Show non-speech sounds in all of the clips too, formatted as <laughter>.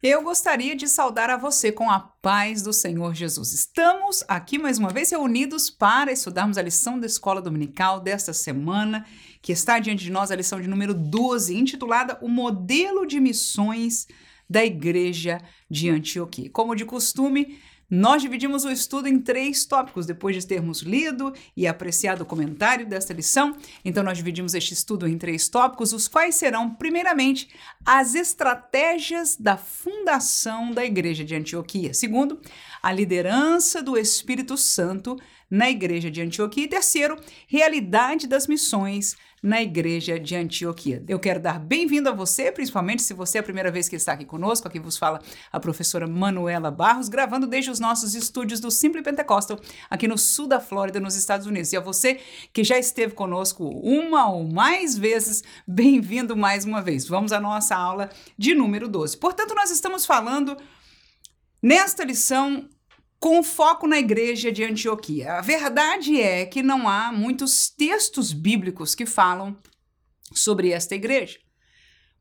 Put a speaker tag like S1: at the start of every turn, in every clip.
S1: Eu gostaria de saudar a você com a paz do Senhor Jesus. Estamos aqui mais uma vez reunidos para estudarmos a lição da escola dominical desta semana, que está diante de nós, a lição de número 12, intitulada O Modelo de Missões da Igreja de Antioquia. Como de costume, nós dividimos o estudo em três tópicos, depois de termos lido e apreciado o comentário desta lição. Então, nós dividimos este estudo em três tópicos, os quais serão, primeiramente, as estratégias da fundação da Igreja de Antioquia. Segundo, a liderança do Espírito Santo na Igreja de Antioquia. E terceiro, realidade das missões na igreja de Antioquia. Eu quero dar bem-vindo a você, principalmente se você é a primeira vez que está aqui conosco. Aqui vos fala a professora Manuela Barros, gravando desde os nossos estúdios do Simple Pentecostal, aqui no sul da Flórida, nos Estados Unidos. E a você que já esteve conosco uma ou mais vezes, bem-vindo mais uma vez. Vamos à nossa aula de número 12. Portanto, nós estamos falando nesta lição com foco na igreja de Antioquia. A verdade é que não há muitos textos bíblicos que falam sobre esta igreja.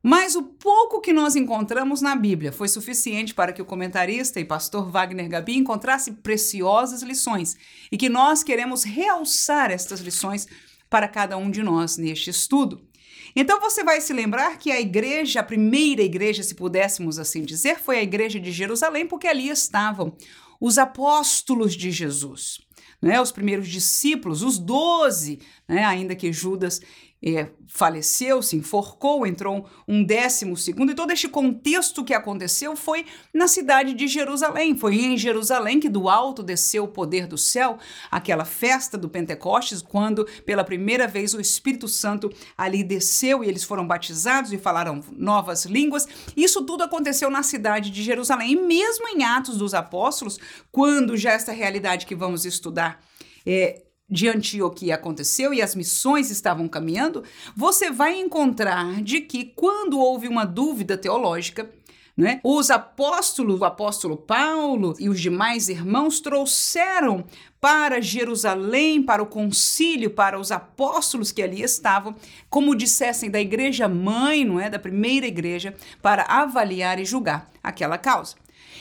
S1: Mas o pouco que nós encontramos na Bíblia foi suficiente para que o comentarista e pastor Wagner Gabi encontrasse preciosas lições e que nós queremos realçar estas lições para cada um de nós neste estudo. Então você vai se lembrar que a igreja, a primeira igreja, se pudéssemos assim dizer, foi a igreja de Jerusalém, porque ali estavam os apóstolos de Jesus, né, os primeiros discípulos, os doze, né, ainda que Judas é, faleceu, se enforcou, entrou um décimo segundo, e todo este contexto que aconteceu foi na cidade de Jerusalém. Foi em Jerusalém que do alto desceu o poder do céu, aquela festa do Pentecostes, quando pela primeira vez o Espírito Santo ali desceu e eles foram batizados e falaram novas línguas. Isso tudo aconteceu na cidade de Jerusalém. E mesmo em Atos dos Apóstolos, quando já esta realidade que vamos estudar é, de Antioquia aconteceu e as missões estavam caminhando, você vai encontrar de que quando houve uma dúvida teológica, né, os apóstolos, o apóstolo Paulo e os demais irmãos trouxeram para Jerusalém, para o concílio, para os apóstolos que ali estavam, como dissessem da igreja mãe, não é, da primeira igreja, para avaliar e julgar aquela causa.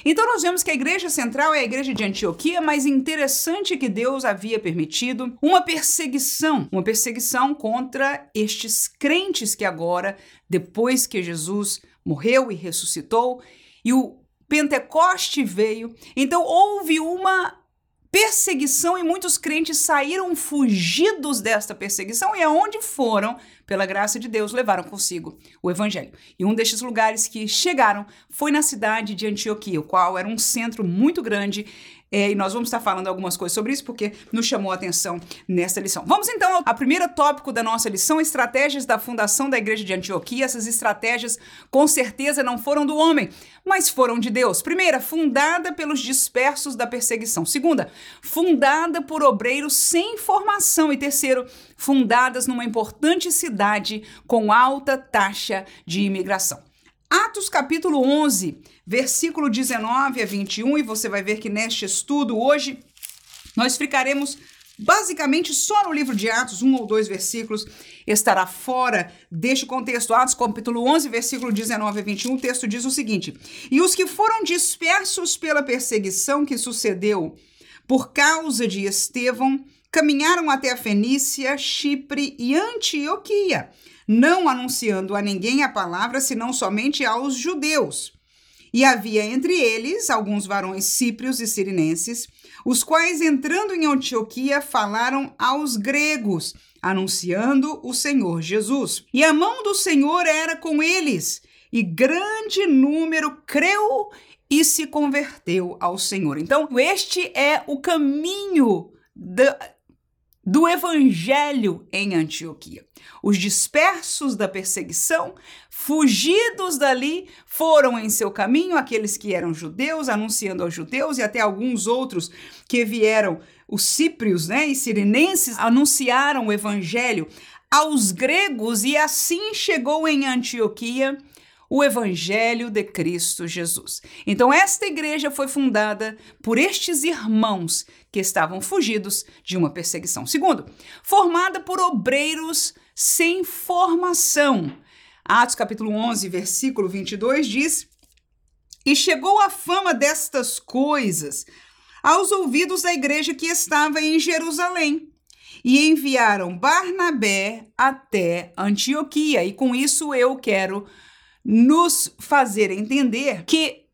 S1: Então nós vemos que a igreja central é a igreja de Antioquia, mas interessante que Deus havia permitido uma perseguição, uma perseguição contra estes crentes que agora, depois que Jesus morreu e ressuscitou, e o Pentecoste veio, então houve uma perseguição e muitos crentes saíram fugidos desta perseguição e aonde foram, pela graça de Deus, levaram consigo o evangelho. E um destes lugares que chegaram foi na cidade de Antioquia, o qual era um centro muito grande é, e nós vamos estar falando algumas coisas sobre isso porque nos chamou a atenção nesta lição. Vamos então ao primeiro tópico da nossa lição: estratégias da fundação da igreja de Antioquia. Essas estratégias, com certeza, não foram do homem, mas foram de Deus. Primeira, fundada pelos dispersos da perseguição. Segunda, fundada por obreiros sem formação. E terceiro, fundadas numa importante cidade com alta taxa de imigração. Atos capítulo 11, versículo 19 a 21, e você vai ver que neste estudo hoje nós ficaremos basicamente só no livro de Atos, um ou dois versículos estará fora deste contexto. Atos capítulo 11, versículo 19 a 21, o texto diz o seguinte: E os que foram dispersos pela perseguição que sucedeu por causa de Estevão, caminharam até a Fenícia, Chipre e Antioquia não anunciando a ninguém a palavra, senão somente aos judeus. E havia entre eles alguns varões síprios e sirinenses, os quais, entrando em Antioquia, falaram aos gregos, anunciando o Senhor Jesus. E a mão do Senhor era com eles, e grande número creu e se converteu ao Senhor. Então, este é o caminho do evangelho em Antioquia. Os dispersos da perseguição, fugidos dali, foram em seu caminho aqueles que eram judeus, anunciando aos judeus, e até alguns outros que vieram, os cíprios né, e sirinenses, anunciaram o evangelho aos gregos, e assim chegou em Antioquia o Evangelho de Cristo Jesus. Então, esta igreja foi fundada por estes irmãos que estavam fugidos de uma perseguição. Segundo, formada por obreiros sem formação. Atos capítulo 11, versículo 22 diz: E chegou a fama destas coisas aos ouvidos da igreja que estava em Jerusalém. E enviaram Barnabé até Antioquia. E com isso eu quero nos fazer entender que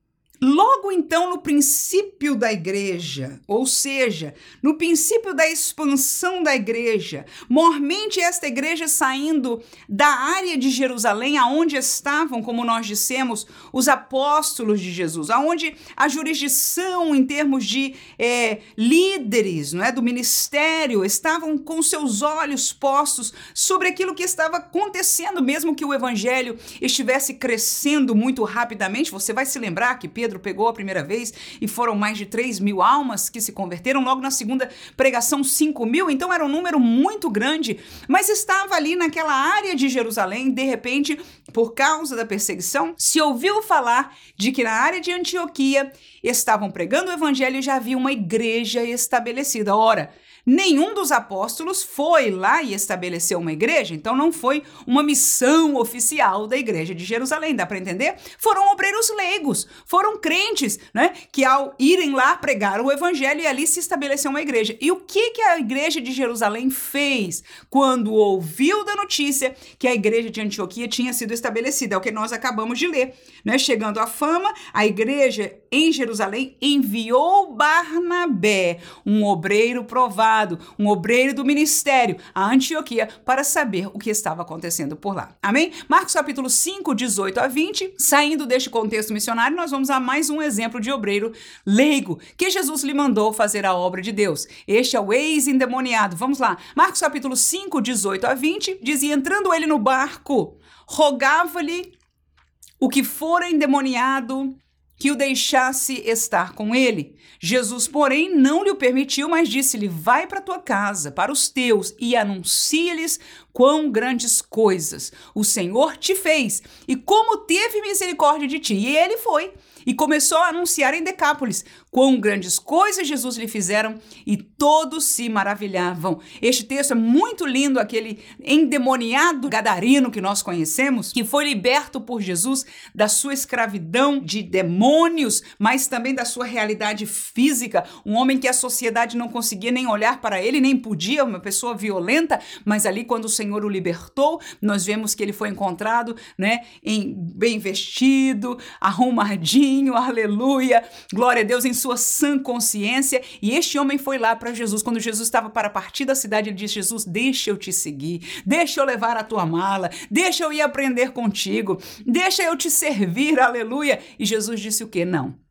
S1: Logo então, no princípio da igreja, ou seja, no princípio da expansão da igreja, mormente esta igreja saindo da área de Jerusalém, aonde estavam, como nós dissemos, os apóstolos de Jesus, aonde a jurisdição em termos de é, líderes, não é, do ministério, estavam com seus olhos postos sobre aquilo que estava acontecendo, mesmo que o evangelho estivesse crescendo muito rapidamente. Você vai se lembrar que Pedro Pedro pegou a primeira vez e foram mais de 3 mil almas que se converteram. Logo na segunda pregação, 5 mil. Então era um número muito grande, mas estava ali naquela área de Jerusalém. De repente, por causa da perseguição, se ouviu falar de que na área de Antioquia estavam pregando o evangelho e já havia uma igreja estabelecida. Ora, Nenhum dos apóstolos foi lá e estabeleceu uma igreja, então não foi uma missão oficial da igreja de Jerusalém, dá para entender? Foram obreiros leigos, foram crentes, né, que ao irem lá pregaram o evangelho e ali se estabeleceu uma igreja. E o que que a igreja de Jerusalém fez quando ouviu da notícia que a igreja de Antioquia tinha sido estabelecida? É o que nós acabamos de ler, né? Chegando à fama, a igreja em Jerusalém enviou Barnabé, um obreiro provado um obreiro do ministério, a Antioquia, para saber o que estava acontecendo por lá. Amém? Marcos capítulo 5, 18 a 20. Saindo deste contexto missionário, nós vamos a mais um exemplo de obreiro leigo que Jesus lhe mandou fazer a obra de Deus. Este é o ex-endemoniado. Vamos lá. Marcos capítulo 5, 18 a 20, dizia: entrando ele no barco, rogava-lhe o que fora endemoniado que o deixasse estar com ele. Jesus, porém, não lhe o permitiu, mas disse-lhe: Vai para tua casa, para os teus, e anuncia-lhes quão grandes coisas o Senhor te fez e como teve misericórdia de ti. E ele foi e começou a anunciar em Decápolis quão grandes coisas Jesus lhe fizeram e todos se maravilhavam. Este texto é muito lindo, aquele endemoniado gadarino que nós conhecemos, que foi liberto por Jesus da sua escravidão de demônios, mas também da sua realidade física, um homem que a sociedade não conseguia nem olhar para ele, nem podia, uma pessoa violenta, mas ali quando o Senhor o libertou, nós vemos que ele foi encontrado, né, em bem vestido, arrumadinho, aleluia, glória a Deus em sua sã consciência. E este homem foi lá para Jesus. Quando Jesus estava para partir da cidade, ele disse: Jesus, deixa eu te seguir, deixa eu levar a tua mala, deixa eu ir aprender contigo, deixa eu te servir, aleluia. E Jesus disse o que? Não.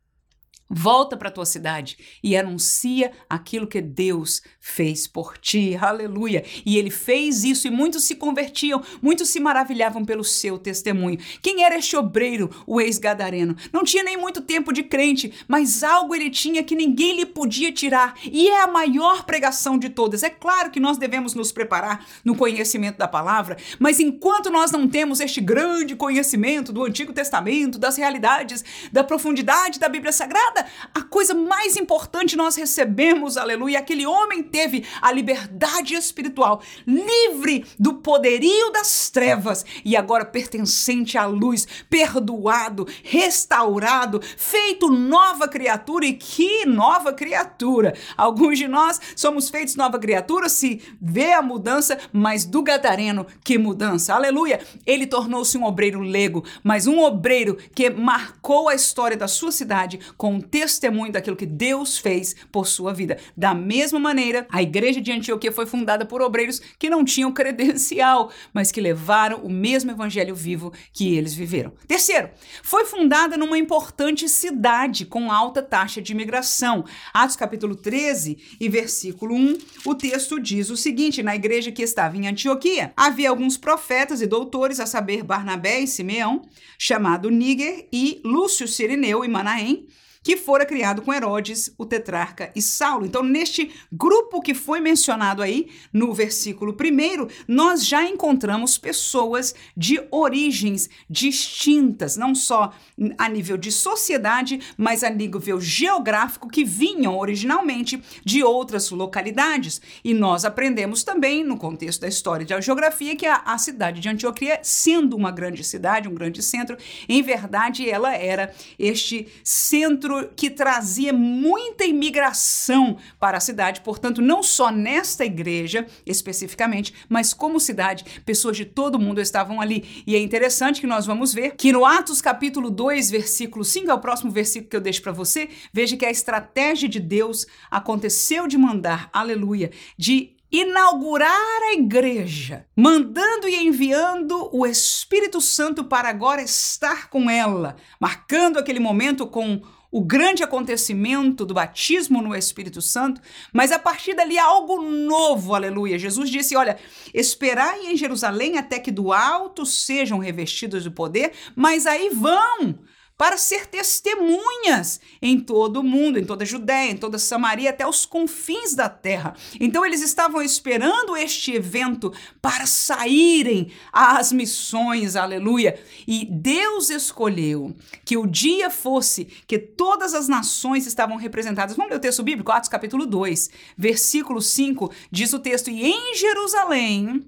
S1: Volta para a tua cidade e anuncia aquilo que Deus fez por ti. Aleluia. E ele fez isso e muitos se convertiam, muitos se maravilhavam pelo seu testemunho. Quem era este obreiro, o ex-gadareno? Não tinha nem muito tempo de crente, mas algo ele tinha que ninguém lhe podia tirar. E é a maior pregação de todas. É claro que nós devemos nos preparar no conhecimento da palavra, mas enquanto nós não temos este grande conhecimento do Antigo Testamento, das realidades, da profundidade da Bíblia Sagrada, a coisa mais importante nós recebemos, aleluia, aquele homem teve a liberdade espiritual, livre do poderio das trevas e agora pertencente à luz, perdoado, restaurado, feito nova criatura e que nova criatura. Alguns de nós somos feitos nova criatura, se vê a mudança, mas do gadareno, que mudança. Aleluia. Ele tornou-se um obreiro lego, mas um obreiro que marcou a história da sua cidade com testemunho daquilo que Deus fez por sua vida. Da mesma maneira, a igreja de Antioquia foi fundada por obreiros que não tinham credencial, mas que levaram o mesmo evangelho vivo que eles viveram. Terceiro, foi fundada numa importante cidade com alta taxa de imigração. Atos capítulo 13 e versículo 1, o texto diz o seguinte: na igreja que estava em Antioquia, havia alguns profetas e doutores, a saber, Barnabé e Simeão, chamado Níger, e Lúcio Sirineu e Manaém, que fora criado com Herodes, o tetrarca e Saulo. Então, neste grupo que foi mencionado aí no versículo primeiro, nós já encontramos pessoas de origens distintas, não só a nível de sociedade, mas a nível geográfico, que vinham originalmente de outras localidades. E nós aprendemos também, no contexto da história da geografia, que a, a cidade de Antioquia, sendo uma grande cidade, um grande centro, em verdade ela era este centro que trazia muita imigração para a cidade, portanto, não só nesta igreja especificamente, mas como cidade, pessoas de todo mundo estavam ali. E é interessante que nós vamos ver que no Atos capítulo 2, versículo 5, é o próximo versículo que eu deixo para você, veja que a estratégia de Deus aconteceu de mandar, aleluia, de inaugurar a igreja, mandando e enviando o Espírito Santo para agora estar com ela, marcando aquele momento com o grande acontecimento do batismo no Espírito Santo, mas a partir dali algo novo, aleluia. Jesus disse: Olha, esperai em Jerusalém até que do alto sejam revestidos do poder, mas aí vão para ser testemunhas em todo o mundo, em toda a Judéia, em toda a Samaria, até os confins da terra. Então eles estavam esperando este evento para saírem às missões, aleluia. E Deus escolheu que o dia fosse que todas as nações estavam representadas. Vamos ler o texto bíblico, Atos capítulo 2, versículo 5, diz o texto: E em Jerusalém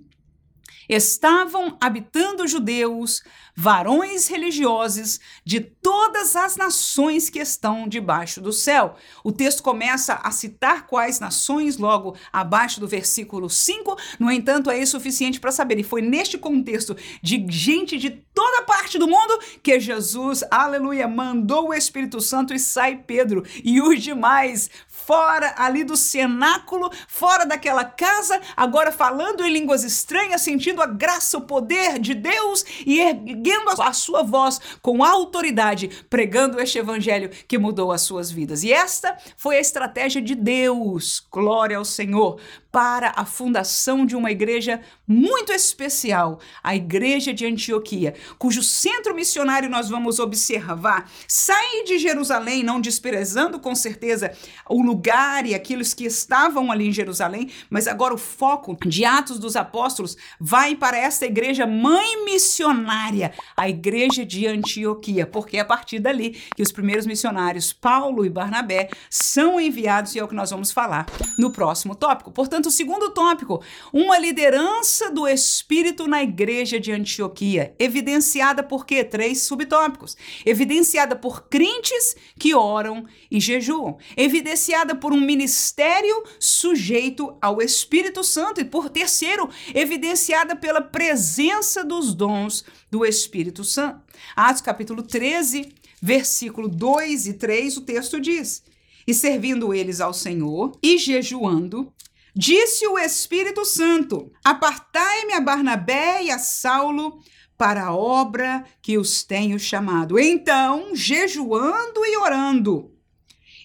S1: estavam habitando judeus, varões religiosos de todas as nações que estão debaixo do céu. O texto começa a citar quais nações logo abaixo do versículo 5, no entanto, é suficiente para saber. E foi neste contexto de gente de toda parte do mundo que Jesus, aleluia, mandou o Espírito Santo e sai Pedro e os demais fora ali do cenáculo, fora daquela casa, agora falando em línguas estranhas, sentindo a graça, o poder de Deus e erguendo a sua voz com autoridade, pregando este evangelho que mudou as suas vidas. E esta foi a estratégia de Deus, glória ao Senhor, para a fundação de uma igreja muito especial, a Igreja de Antioquia, cujo centro missionário nós vamos observar sai de Jerusalém, não desprezando com certeza o lugar e aqueles que estavam ali em Jerusalém, mas agora o foco de Atos dos Apóstolos vai para esta igreja mãe missionária, a Igreja de Antioquia, porque é a partir dali que os primeiros missionários, Paulo e Barnabé, são enviados e é o que nós vamos falar no próximo tópico. Portanto, o segundo tópico, uma liderança do Espírito na igreja de Antioquia, evidenciada por quê? Três subtópicos. Evidenciada por crentes que oram e jejuam, evidenciada por um ministério sujeito ao Espírito Santo e por terceiro, evidenciada pela presença dos dons do Espírito Santo. Atos capítulo 13, versículo 2 e 3, o texto diz: e servindo eles ao Senhor e jejuando, Disse o Espírito Santo: Apartai-me a Barnabé e a Saulo para a obra que os tenho chamado. Então, jejuando e orando,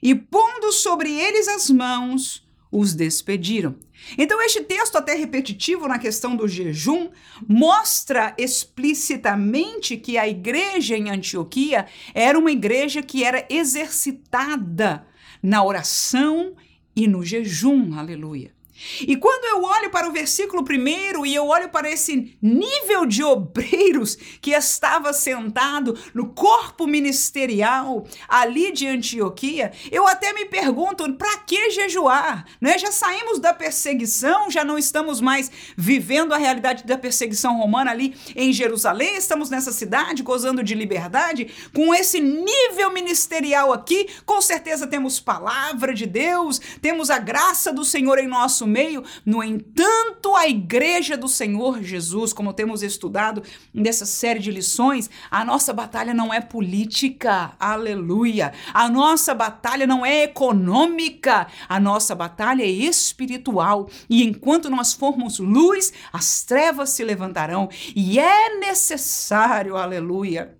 S1: e pondo sobre eles as mãos, os despediram. Então, este texto, até repetitivo na questão do jejum, mostra explicitamente que a igreja em Antioquia era uma igreja que era exercitada na oração e no jejum. Aleluia. E quando eu olho para o versículo primeiro e eu olho para esse nível de obreiros que estava sentado no corpo ministerial ali de Antioquia, eu até me pergunto, para que jejuar? Né? Já saímos da perseguição, já não estamos mais vivendo a realidade da perseguição romana ali em Jerusalém, estamos nessa cidade gozando de liberdade, com esse nível ministerial aqui, com certeza temos palavra de Deus, temos a graça do Senhor em nosso meio. No entanto, a igreja do Senhor Jesus, como temos estudado nessa série de lições, a nossa batalha não é política, aleluia. A nossa batalha não é econômica, a nossa batalha é espiritual. E enquanto nós formos luz, as trevas se levantarão. E é necessário, aleluia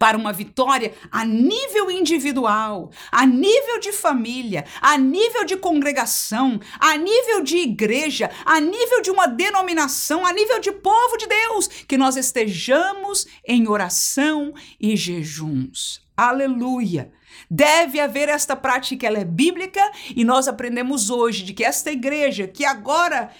S1: para uma vitória a nível individual, a nível de família, a nível de congregação, a nível de igreja, a nível de uma denominação, a nível de povo de Deus, que nós estejamos em oração e jejuns. Aleluia. Deve haver esta prática, ela é bíblica e nós aprendemos hoje de que esta igreja, que agora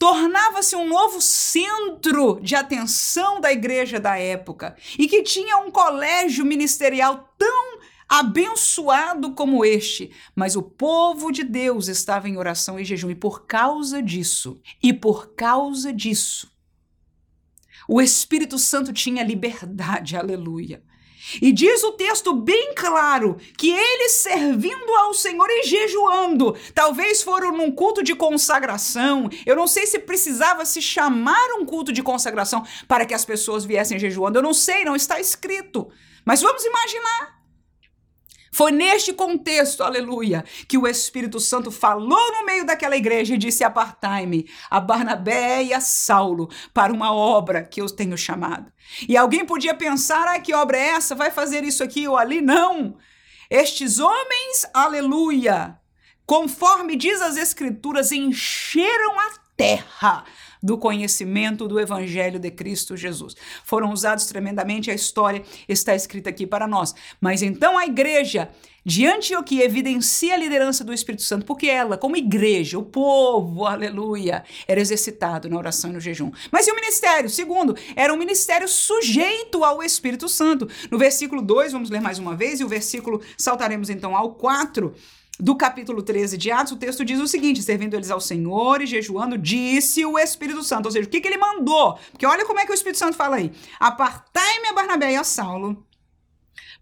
S1: tornava-se um novo centro de atenção da igreja da época e que tinha um colégio ministerial tão abençoado como este, mas o povo de Deus estava em oração e jejum e por causa disso, e por causa disso, o Espírito Santo tinha liberdade, <laughs> aleluia. E diz o texto bem claro que eles servindo ao Senhor e jejuando, talvez foram num culto de consagração. Eu não sei se precisava se chamar um culto de consagração para que as pessoas viessem jejuando. Eu não sei, não está escrito. Mas vamos imaginar. Foi neste contexto, aleluia, que o Espírito Santo falou no meio daquela igreja e disse: Apartai-me a Barnabé e a Saulo para uma obra que eu tenho chamado. E alguém podia pensar: ah, que obra é essa? Vai fazer isso aqui ou ali? Não. Estes homens, aleluia, conforme diz as Escrituras, encheram a terra do conhecimento do Evangelho de Cristo Jesus. Foram usados tremendamente, a história está escrita aqui para nós. Mas então a igreja de Antioquia evidencia a liderança do Espírito Santo, porque ela, como igreja, o povo, aleluia, era exercitado na oração e no jejum. Mas e o ministério? Segundo, era um ministério sujeito ao Espírito Santo. No versículo 2, vamos ler mais uma vez, e o versículo, saltaremos então ao 4 do capítulo 13 de Atos, o texto diz o seguinte: servindo eles ao Senhor e jejuando, disse o Espírito Santo. Ou seja, o que, que ele mandou? Porque olha como é que o Espírito Santo fala aí: apartai-me a Barnabé e a Saulo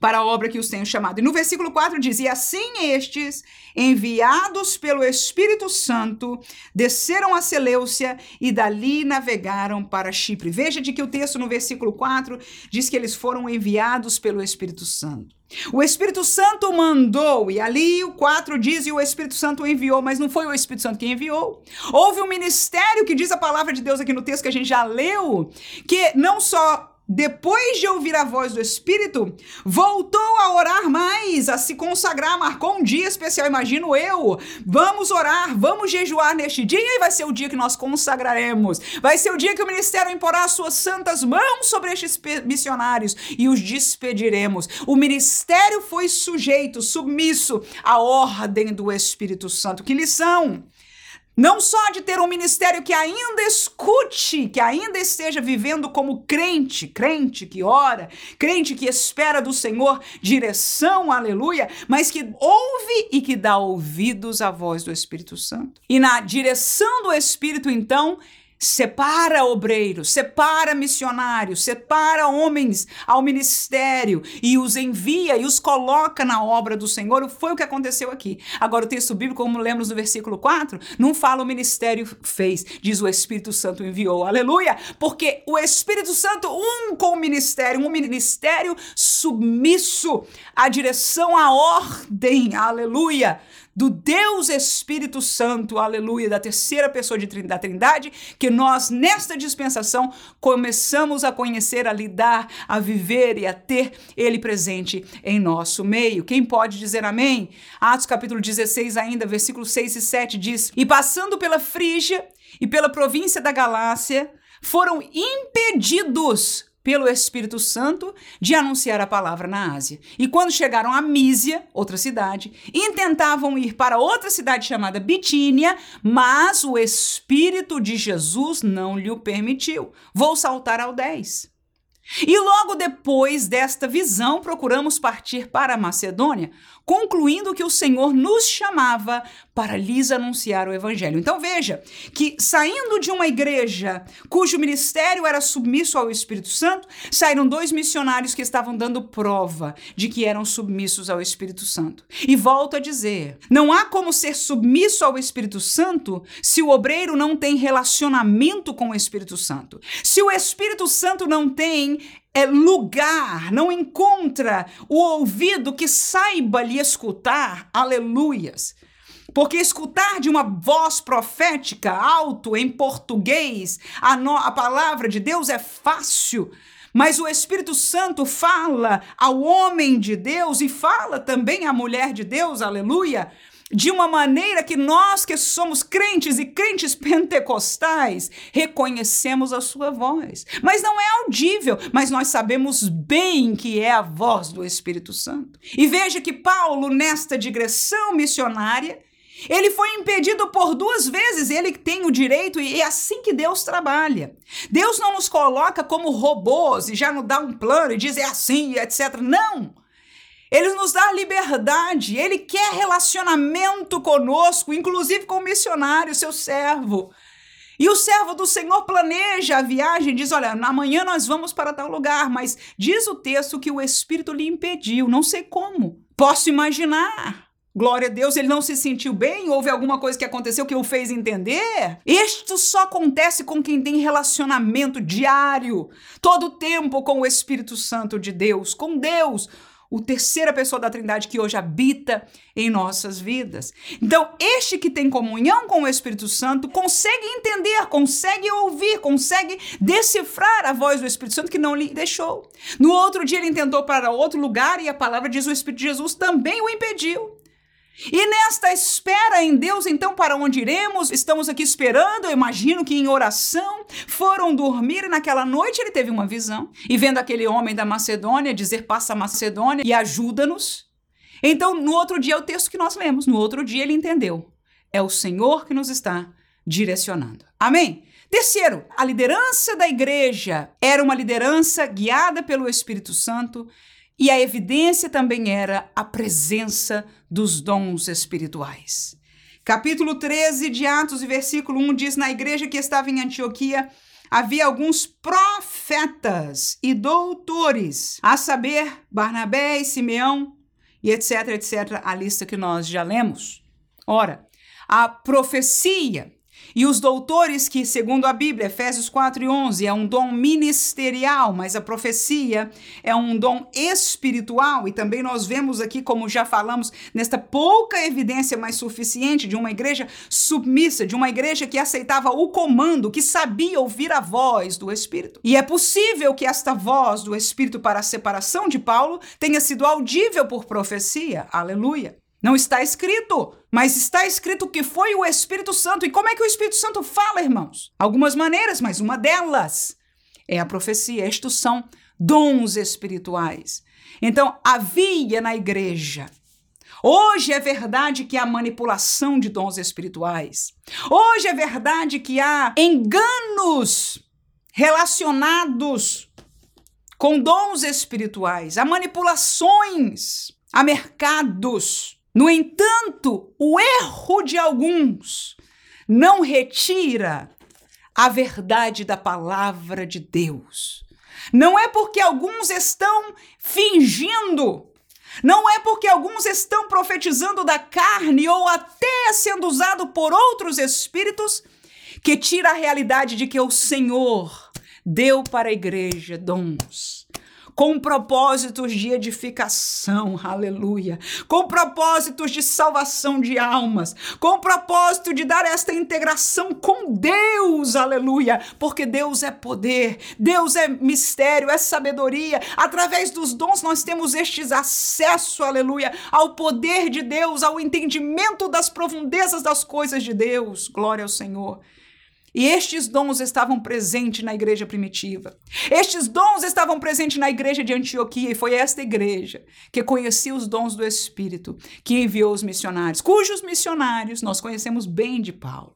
S1: para a obra que os tenho chamado. E no versículo 4 diz: E assim estes, enviados pelo Espírito Santo, desceram a Seleucia e dali navegaram para Chipre. Veja de que o texto no versículo 4 diz que eles foram enviados pelo Espírito Santo. O Espírito Santo mandou, e ali o 4 diz, e o Espírito Santo enviou, mas não foi o Espírito Santo quem enviou. Houve um ministério que diz a palavra de Deus aqui no texto que a gente já leu, que não só depois de ouvir a voz do Espírito, voltou a orar mais, a se consagrar, marcou um dia especial, imagino eu. Vamos orar, vamos jejuar neste dia e vai ser o dia que nós consagraremos. Vai ser o dia que o ministério imporá as suas santas mãos sobre estes missionários e os despediremos. O ministério foi sujeito, submisso à ordem do Espírito Santo. Que lição! Não só de ter um ministério que ainda escute, que ainda esteja vivendo como crente, crente que ora, crente que espera do Senhor direção, aleluia, mas que ouve e que dá ouvidos à voz do Espírito Santo. E na direção do Espírito, então, separa obreiros, separa missionários, separa homens ao ministério e os envia e os coloca na obra do Senhor. Foi o que aconteceu aqui. Agora, o texto bíblico, como lemos no versículo 4, não fala o ministério fez, diz o Espírito Santo enviou. Aleluia! Porque o Espírito Santo, um com o ministério, um ministério submisso à direção, à ordem, aleluia, do Deus Espírito Santo, aleluia, da terceira pessoa de, da Trindade, que nós, nesta dispensação, começamos a conhecer, a lidar, a viver e a ter Ele presente em nosso meio. Quem pode dizer amém? Atos capítulo 16, ainda, versículos 6 e 7 diz: E passando pela Frígia e pela província da Galácia, foram impedidos pelo Espírito Santo de anunciar a palavra na Ásia. E quando chegaram a Mísia, outra cidade, intentavam ir para outra cidade chamada Bitínia, mas o Espírito de Jesus não lhe permitiu. Vou saltar ao 10. E logo depois desta visão, procuramos partir para a Macedônia, concluindo que o Senhor nos chamava para lhes anunciar o evangelho. Então veja que saindo de uma igreja cujo ministério era submisso ao Espírito Santo, saíram dois missionários que estavam dando prova de que eram submissos ao Espírito Santo. E volto a dizer, não há como ser submisso ao Espírito Santo se o obreiro não tem relacionamento com o Espírito Santo. Se o Espírito Santo não tem é, lugar, não encontra o ouvido que saiba lhe escutar, aleluias. Porque escutar de uma voz profética alto em português a, no, a palavra de Deus é fácil. Mas o Espírito Santo fala ao homem de Deus e fala também à mulher de Deus, aleluia, de uma maneira que nós que somos crentes e crentes pentecostais reconhecemos a sua voz. Mas não é audível, mas nós sabemos bem que é a voz do Espírito Santo. E veja que Paulo, nesta digressão missionária, ele foi impedido por duas vezes, ele tem o direito, e é assim que Deus trabalha. Deus não nos coloca como robôs e já nos dá um plano e diz é assim, etc. Não! Ele nos dá liberdade, ele quer relacionamento conosco, inclusive com o missionário, seu servo. E o servo do Senhor planeja a viagem, diz: Olha, amanhã nós vamos para tal lugar, mas diz o texto que o Espírito lhe impediu, não sei como. Posso imaginar. Glória a Deus, ele não se sentiu bem, houve alguma coisa que aconteceu que o fez entender. Isto só acontece com quem tem relacionamento diário, todo o tempo com o Espírito Santo de Deus, com Deus, o terceira pessoa da Trindade que hoje habita em nossas vidas. Então, este que tem comunhão com o Espírito Santo consegue entender, consegue ouvir, consegue decifrar a voz do Espírito Santo que não lhe deixou. No outro dia ele tentou para outro lugar e a palavra diz o Espírito de Jesus também o impediu. E nesta espera em Deus, então, para onde iremos? Estamos aqui esperando, eu imagino que em oração foram dormir e naquela noite ele teve uma visão. E vendo aquele homem da Macedônia dizer: Passa a Macedônia e ajuda-nos. Então, no outro dia, é o texto que nós lemos, no outro dia ele entendeu. É o Senhor que nos está direcionando. Amém? Terceiro, a liderança da igreja era uma liderança guiada pelo Espírito Santo e a evidência também era a presença dos dons espirituais. Capítulo 13 de Atos, versículo 1 diz: Na igreja que estava em Antioquia havia alguns profetas e doutores, a saber, Barnabé e Simeão, e etc, etc, a lista que nós já lemos. Ora, a profecia e os doutores, que, segundo a Bíblia, Efésios 4 e 11, é um dom ministerial, mas a profecia é um dom espiritual. E também nós vemos aqui, como já falamos, nesta pouca evidência, mas suficiente, de uma igreja submissa, de uma igreja que aceitava o comando, que sabia ouvir a voz do Espírito. E é possível que esta voz do Espírito para a separação de Paulo tenha sido audível por profecia. Aleluia. Não está escrito, mas está escrito que foi o Espírito Santo. E como é que o Espírito Santo fala, irmãos? Algumas maneiras, mas uma delas é a profecia. Estes são dons espirituais. Então, havia na igreja. Hoje é verdade que há manipulação de dons espirituais. Hoje é verdade que há enganos relacionados com dons espirituais, há manipulações, há mercados no entanto, o erro de alguns não retira a verdade da palavra de Deus. Não é porque alguns estão fingindo, não é porque alguns estão profetizando da carne ou até sendo usado por outros espíritos que tira a realidade de que o Senhor deu para a igreja dons com propósitos de edificação, aleluia, com propósitos de salvação de almas, com propósito de dar esta integração com Deus, aleluia, porque Deus é poder, Deus é mistério, é sabedoria. Através dos dons nós temos estes acesso, aleluia, ao poder de Deus, ao entendimento das profundezas das coisas de Deus. Glória ao Senhor. E estes dons estavam presentes na igreja primitiva. Estes dons estavam presentes na igreja de Antioquia, e foi esta igreja que conhecia os dons do Espírito, que enviou os missionários, cujos missionários nós conhecemos bem de Paulo.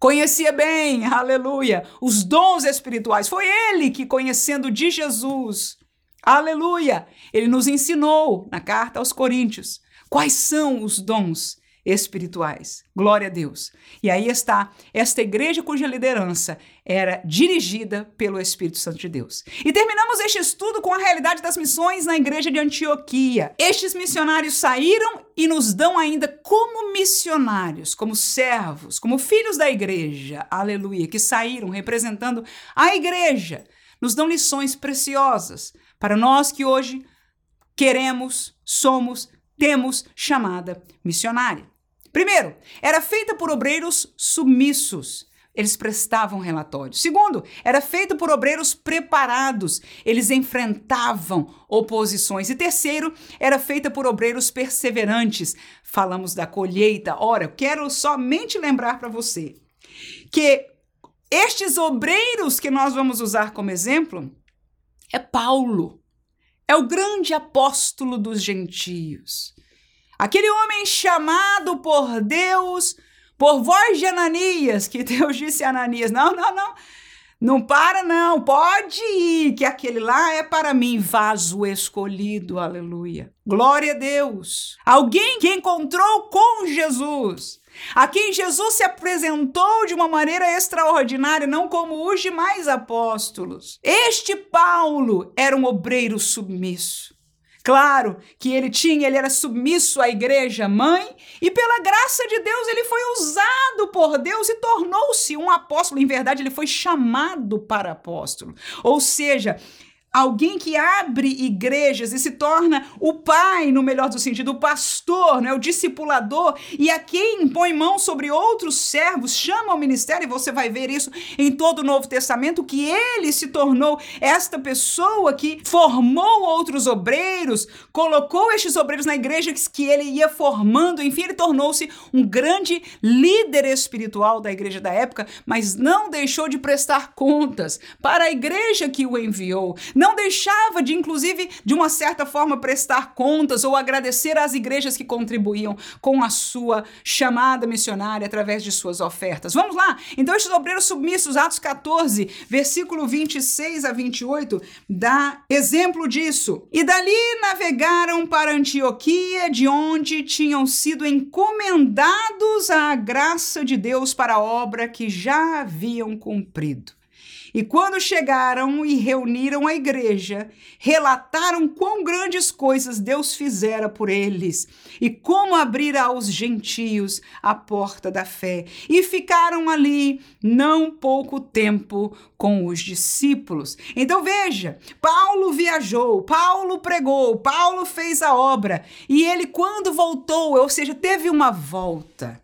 S1: Conhecia bem, aleluia, os dons espirituais. Foi ele que, conhecendo de Jesus, aleluia, ele nos ensinou na carta aos Coríntios quais são os dons espirituais. Glória a Deus. E aí está esta igreja cuja liderança era dirigida pelo Espírito Santo de Deus. E terminamos este estudo com a realidade das missões na igreja de Antioquia. Estes missionários saíram e nos dão ainda como missionários, como servos, como filhos da igreja, aleluia, que saíram representando a igreja, nos dão lições preciosas para nós que hoje queremos, somos, temos chamada missionária. Primeiro, era feita por obreiros submissos, eles prestavam relatórios. Segundo, era feito por obreiros preparados, eles enfrentavam oposições. E terceiro, era feita por obreiros perseverantes. Falamos da colheita. Ora, quero somente lembrar para você que estes obreiros que nós vamos usar como exemplo é Paulo. É o grande apóstolo dos gentios. Aquele homem chamado por Deus por voz de Ananias, que <laughs> Deus disse a Ananias: não, não, não. Não para, não, pode ir, que aquele lá é para mim, vaso escolhido, aleluia. Glória a Deus. Alguém que encontrou com Jesus, a quem Jesus se apresentou de uma maneira extraordinária, não como os demais apóstolos. Este Paulo era um obreiro submisso. Claro que ele tinha, ele era submisso à igreja mãe e pela graça de Deus ele foi usado por Deus e tornou-se um apóstolo. Em verdade, ele foi chamado para apóstolo. Ou seja, alguém que abre igrejas e se torna o pai, no melhor do sentido, o pastor, né, o discipulador, e a quem põe mão sobre outros servos, chama ao ministério, e você vai ver isso em todo o Novo Testamento, que ele se tornou esta pessoa que formou outros obreiros, colocou estes obreiros na igreja que ele ia formando, enfim, ele tornou-se um grande líder espiritual da igreja da época, mas não deixou de prestar contas para a igreja que o enviou deixava de, inclusive, de uma certa forma, prestar contas ou agradecer às igrejas que contribuíam com a sua chamada missionária através de suas ofertas. Vamos lá? Então, estes obreiros submissos, Atos 14, versículo 26 a 28, dá exemplo disso. E dali navegaram para Antioquia, de onde tinham sido encomendados à graça de Deus para a obra que já haviam cumprido. E quando chegaram e reuniram a igreja, relataram quão grandes coisas Deus fizera por eles e como abrira aos gentios a porta da fé. E ficaram ali não pouco tempo com os discípulos. Então veja, Paulo viajou, Paulo pregou, Paulo fez a obra e ele, quando voltou, ou seja, teve uma volta.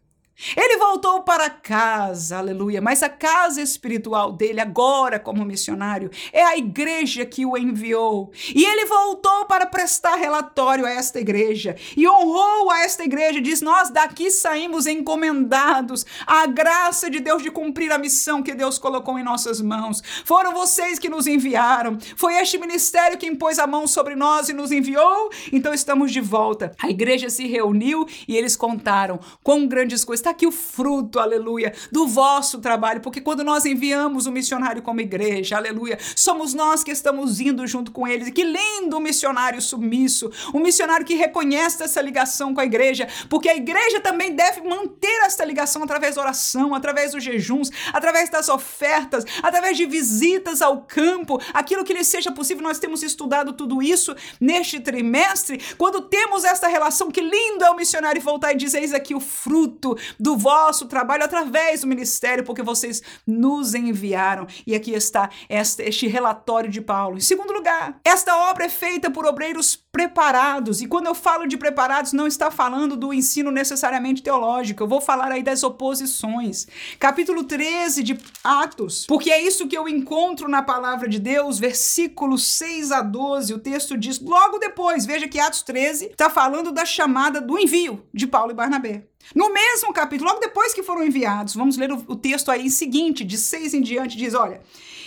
S1: Ele voltou para casa, aleluia, mas a casa espiritual dele, agora como missionário, é a igreja que o enviou. E ele voltou para prestar relatório a esta igreja e honrou a esta igreja. Diz: Nós daqui saímos encomendados à graça de Deus de cumprir a missão que Deus colocou em nossas mãos. Foram vocês que nos enviaram, foi este ministério que impôs a mão sobre nós e nos enviou. Então estamos de volta. A igreja se reuniu e eles contaram quão grandes coisas Está aqui o fruto, aleluia, do vosso trabalho, porque quando nós enviamos o missionário como igreja, aleluia, somos nós que estamos indo junto com eles. E que lindo o missionário submisso, um missionário que reconhece essa ligação com a igreja, porque a igreja também deve manter essa ligação através da oração, através dos jejuns, através das ofertas, através de visitas ao campo, aquilo que lhe seja possível. Nós temos estudado tudo isso neste trimestre. Quando temos esta relação, que lindo é o missionário voltar e dizer: Eis aqui o fruto do vosso trabalho através do ministério, porque vocês nos enviaram. E aqui está este, relatório de Paulo. Em segundo lugar, esta obra é feita por obreiros preparados. E quando eu falo de preparados, não está falando do ensino necessariamente teológico. Eu vou falar aí das oposições. Capítulo 13 de Atos, porque é isso que eu encontro na palavra de Deus, versículos 6 a 12. O texto diz, logo depois, veja que Atos 13 está falando da chamada do envio de Paulo e Barnabé. No mesmo capítulo, logo depois que foram enviados, vamos ler o, o texto aí seguinte, de seis em diante, diz: olha.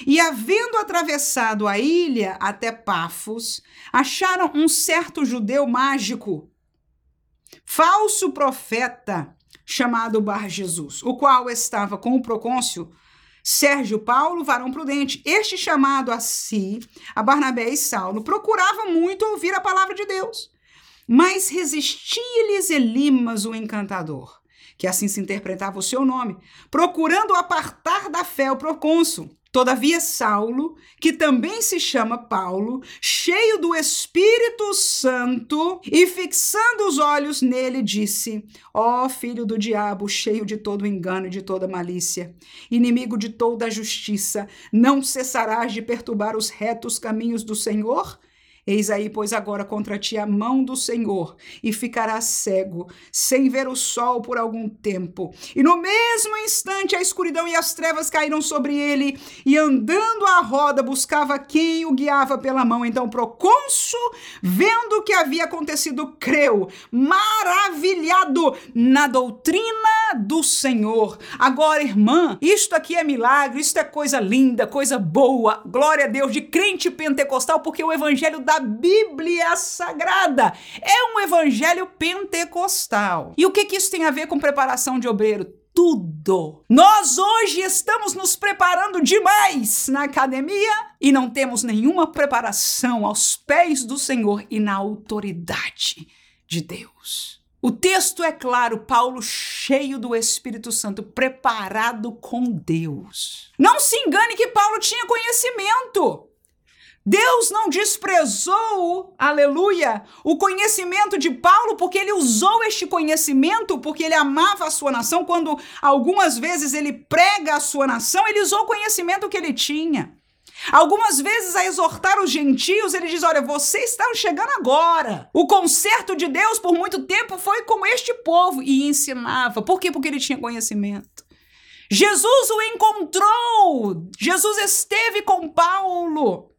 S1: E havendo atravessado a ilha até Pafos, acharam um certo judeu mágico, falso profeta, chamado Bar Jesus, o qual estava com o procôncio Sérgio Paulo, varão prudente. Este chamado a si, a Barnabé e Saulo, procurava muito ouvir a palavra de Deus mas resistia-lhes Elimas, o encantador, que assim se interpretava o seu nome, procurando apartar da fé o procônsul. Todavia, Saulo, que também se chama Paulo, cheio do Espírito Santo e fixando os olhos nele, disse: Ó oh, filho do diabo, cheio de todo engano e de toda malícia, inimigo de toda a justiça, não cessarás de perturbar os retos caminhos do Senhor? Eis aí, pois agora contra ti a mão do Senhor, e ficarás cego, sem ver o sol por algum tempo. E no mesmo instante a escuridão e as trevas caíram sobre ele, e andando à roda buscava quem o guiava pela mão. Então Procônsul, vendo o que havia acontecido, creu, maravilhado na doutrina do Senhor. Agora, irmã, isto aqui é milagre, isto é coisa linda, coisa boa. Glória a Deus de crente pentecostal, porque o evangelho da Bíblia Sagrada. É um evangelho pentecostal. E o que, que isso tem a ver com preparação de obreiro? tudo. Nós hoje estamos nos preparando demais na academia e não temos nenhuma preparação aos pés do Senhor e na autoridade de Deus. O texto é claro, Paulo cheio do Espírito Santo, preparado com Deus. Não se engane que Paulo tinha conhecimento. Deus não desprezou, aleluia, o conhecimento de Paulo, porque ele usou este conhecimento, porque ele amava a sua nação. Quando algumas vezes ele prega a sua nação, ele usou o conhecimento que ele tinha. Algumas vezes, a exortar os gentios, ele diz: Olha, vocês estão chegando agora. O conserto de Deus por muito tempo foi com este povo e ensinava. Por quê? Porque ele tinha conhecimento. Jesus o encontrou. Jesus esteve com Paulo.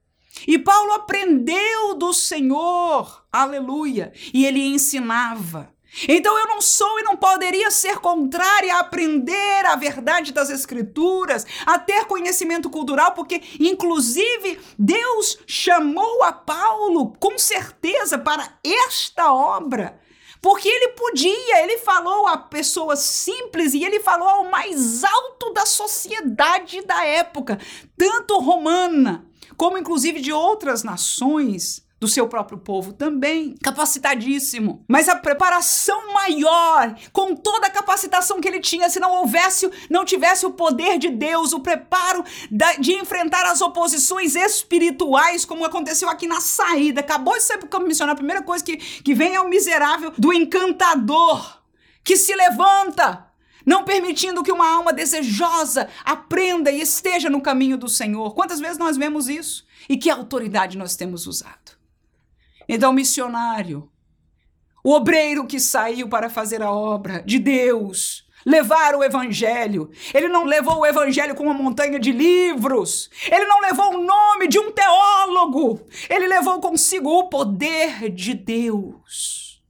S1: E Paulo aprendeu do Senhor, aleluia, e ele ensinava. Então eu não sou e não poderia ser contrária a aprender a verdade das Escrituras, a ter conhecimento cultural, porque, inclusive, Deus chamou a Paulo com certeza para esta obra. Porque ele podia, ele falou a pessoas simples e ele falou ao mais alto da sociedade da época, tanto romana como inclusive de outras nações do seu próprio povo também, capacitadíssimo. Mas a preparação maior, com toda a capacitação que ele tinha, se não houvesse, não tivesse o poder de Deus, o preparo da, de enfrentar as oposições espirituais, como aconteceu aqui na saída. Acabou de ser missionário, a primeira coisa que, que vem é o miserável do encantador que se levanta não permitindo que uma alma desejosa aprenda e esteja no caminho do Senhor. Quantas vezes nós vemos isso? E que autoridade nós temos usado? Então, missionário, o obreiro que saiu para fazer a obra de Deus, levar o evangelho. Ele não levou o evangelho com uma montanha de livros. Ele não levou o nome de um teólogo. Ele levou consigo o poder de Deus.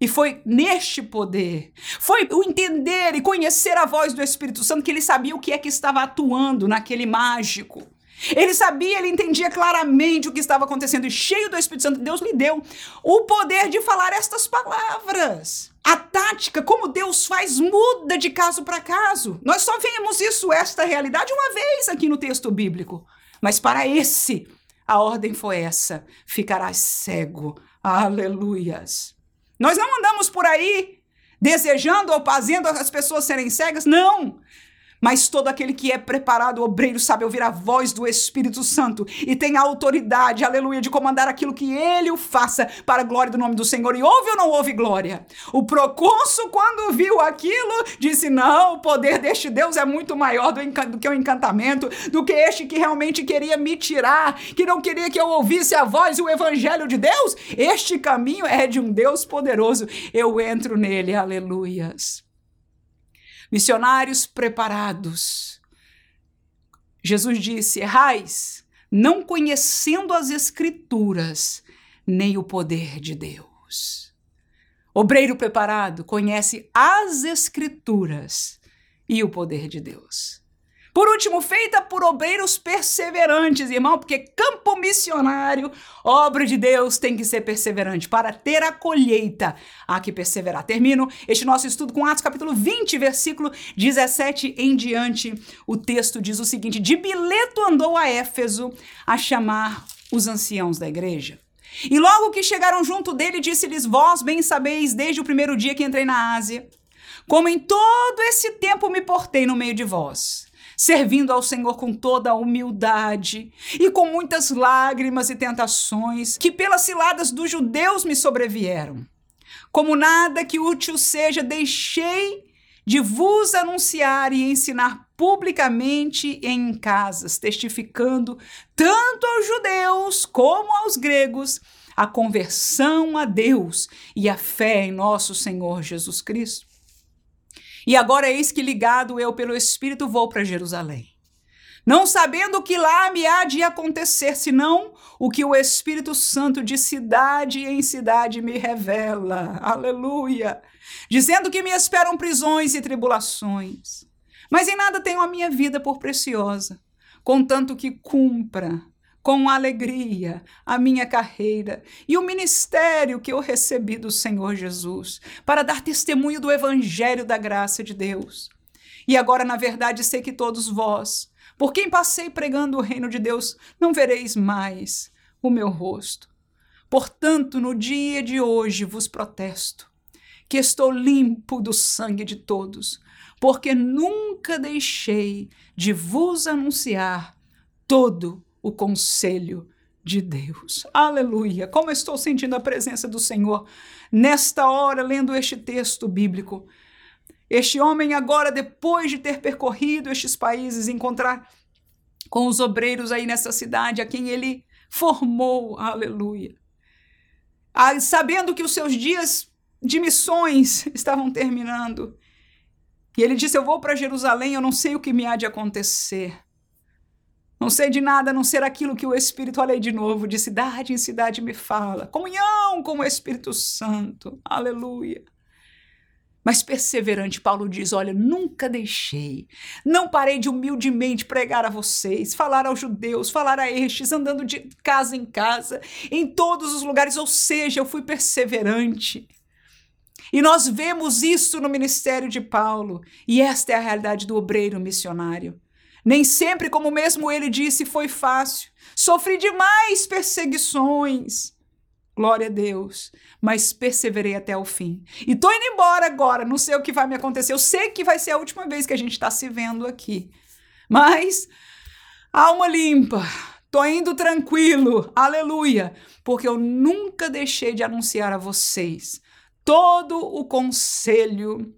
S1: E foi neste poder, foi o entender e conhecer a voz do Espírito Santo que ele sabia o que é que estava atuando naquele mágico. Ele sabia, ele entendia claramente o que estava acontecendo e cheio do Espírito Santo, Deus lhe deu o poder de falar estas palavras. A tática, como Deus faz, muda de caso para caso. Nós só vemos isso, esta realidade, uma vez aqui no texto bíblico. Mas para esse, a ordem foi essa: ficarás cego. Aleluias. Nós não andamos por aí desejando ou fazendo as pessoas serem cegas, não. Mas todo aquele que é preparado, obreiro, sabe ouvir a voz do Espírito Santo e tem a autoridade, aleluia, de comandar aquilo que ele o faça para a glória do nome do Senhor. E ouve ou não ouve glória? O procônsul, quando viu aquilo, disse: Não, o poder deste Deus é muito maior do, do que o encantamento, do que este que realmente queria me tirar, que não queria que eu ouvisse a voz e o evangelho de Deus. Este caminho é de um Deus poderoso. Eu entro nele, aleluias missionários preparados. Jesus disse: Errais, não conhecendo as Escrituras, nem o poder de Deus. Obreiro preparado conhece as Escrituras e o poder de Deus. Por último, feita por obreiros perseverantes, irmão, porque campo missionário, obra de Deus, tem que ser perseverante. Para ter a colheita, há que perseverar. Termino este nosso estudo com Atos capítulo 20, versículo 17 em diante. O texto diz o seguinte: De Bileto andou a Éfeso a chamar os anciãos da igreja. E logo que chegaram junto dele, disse-lhes: Vós bem sabeis, desde o primeiro dia que entrei na Ásia, como em todo esse tempo me portei no meio de vós servindo ao Senhor com toda a humildade e com muitas lágrimas e tentações que pelas ciladas dos judeus me sobrevieram. Como nada que útil seja, deixei de vos anunciar e ensinar publicamente em casas, testificando tanto aos judeus como aos gregos a conversão a Deus e a fé em nosso Senhor Jesus Cristo. E agora eis que ligado eu pelo Espírito vou para Jerusalém não sabendo o que lá me há de acontecer, senão o que o Espírito Santo de cidade em cidade me revela. Aleluia! Dizendo que me esperam prisões e tribulações. Mas em nada tenho a minha vida por preciosa, contanto que cumpra com alegria a minha carreira e o ministério que eu recebi do Senhor Jesus, para dar testemunho do evangelho da graça de Deus. E agora, na verdade, sei que todos vós, por quem passei pregando o reino de Deus, não vereis mais o meu rosto. Portanto, no dia de hoje vos protesto que estou limpo do sangue de todos, porque nunca deixei de vos anunciar todo o conselho de Deus. Aleluia! Como estou sentindo a presença do Senhor nesta hora, lendo este texto bíblico. Este homem, agora, depois de ter percorrido estes países, encontrar com os obreiros aí nessa cidade, a quem ele formou, aleluia. Ah, sabendo que os seus dias de missões <laughs> estavam terminando. E ele disse: Eu vou para Jerusalém, eu não sei o que me há de acontecer. Não sei de nada a não ser aquilo que o Espírito, olha de novo, de cidade em cidade me fala. Comunhão com o Espírito Santo. Aleluia. Mas perseverante, Paulo diz: Olha, nunca deixei, não parei de humildemente pregar a vocês, falar aos judeus, falar a estes, andando de casa em casa, em todos os lugares, ou seja, eu fui perseverante. E nós vemos isso no ministério de Paulo, e esta é a realidade do obreiro missionário. Nem sempre, como mesmo ele disse, foi fácil. Sofri demais perseguições. Glória a Deus. Mas perseverei até o fim. E tô indo embora agora. Não sei o que vai me acontecer. Eu sei que vai ser a última vez que a gente está se vendo aqui. Mas, alma limpa. Tô indo tranquilo. Aleluia. Porque eu nunca deixei de anunciar a vocês todo o conselho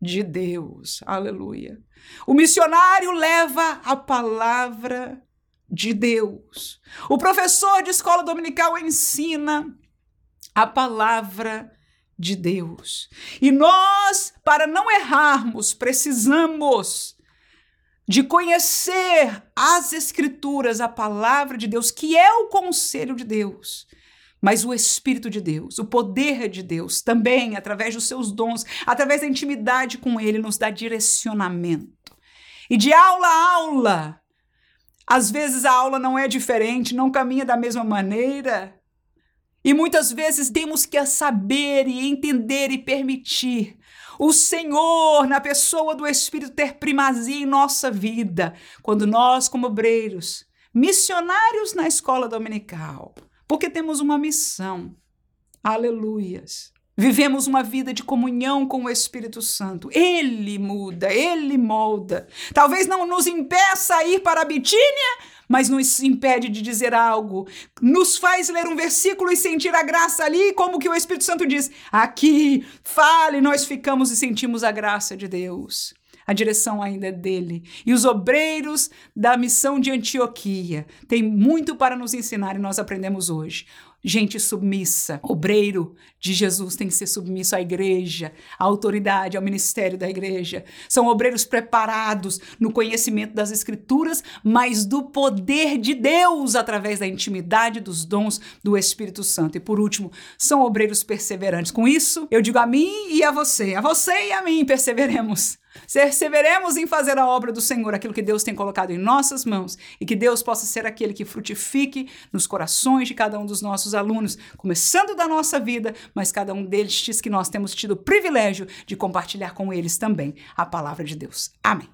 S1: de Deus. Aleluia. O missionário leva a palavra de Deus. O professor de escola dominical ensina a palavra de Deus. E nós, para não errarmos, precisamos de conhecer as Escrituras, a palavra de Deus, que é o conselho de Deus. Mas o Espírito de Deus, o poder de Deus, também, através dos seus dons, através da intimidade com Ele, nos dá direcionamento. E de aula a aula, às vezes a aula não é diferente, não caminha da mesma maneira, e muitas vezes temos que saber e entender e permitir o Senhor, na pessoa do Espírito, ter primazia em nossa vida, quando nós, como obreiros, missionários na escola dominical, porque temos uma missão. Aleluias. Vivemos uma vida de comunhão com o Espírito Santo. Ele muda, ele molda. Talvez não nos impeça a ir para a Bitínia, mas nos impede de dizer algo. Nos faz ler um versículo e sentir a graça ali, como que o Espírito Santo diz: aqui, fale, nós ficamos e sentimos a graça de Deus. A direção ainda é dele. E os obreiros da missão de Antioquia têm muito para nos ensinar e nós aprendemos hoje gente submissa. Obreiro de Jesus tem que ser submisso à igreja, à autoridade, ao ministério da igreja. São obreiros preparados no conhecimento das escrituras, mas do poder de Deus através da intimidade dos dons do Espírito Santo. E por último, são obreiros perseverantes. Com isso, eu digo a mim e a você, a você e a mim, perseveremos. Perseveremos em fazer a obra do Senhor, aquilo que Deus tem colocado em nossas mãos, e que Deus possa ser aquele que frutifique nos corações de cada um dos nossos alunos, começando da nossa vida, mas cada um deles que nós temos tido o privilégio de compartilhar com eles também a palavra de Deus. Amém.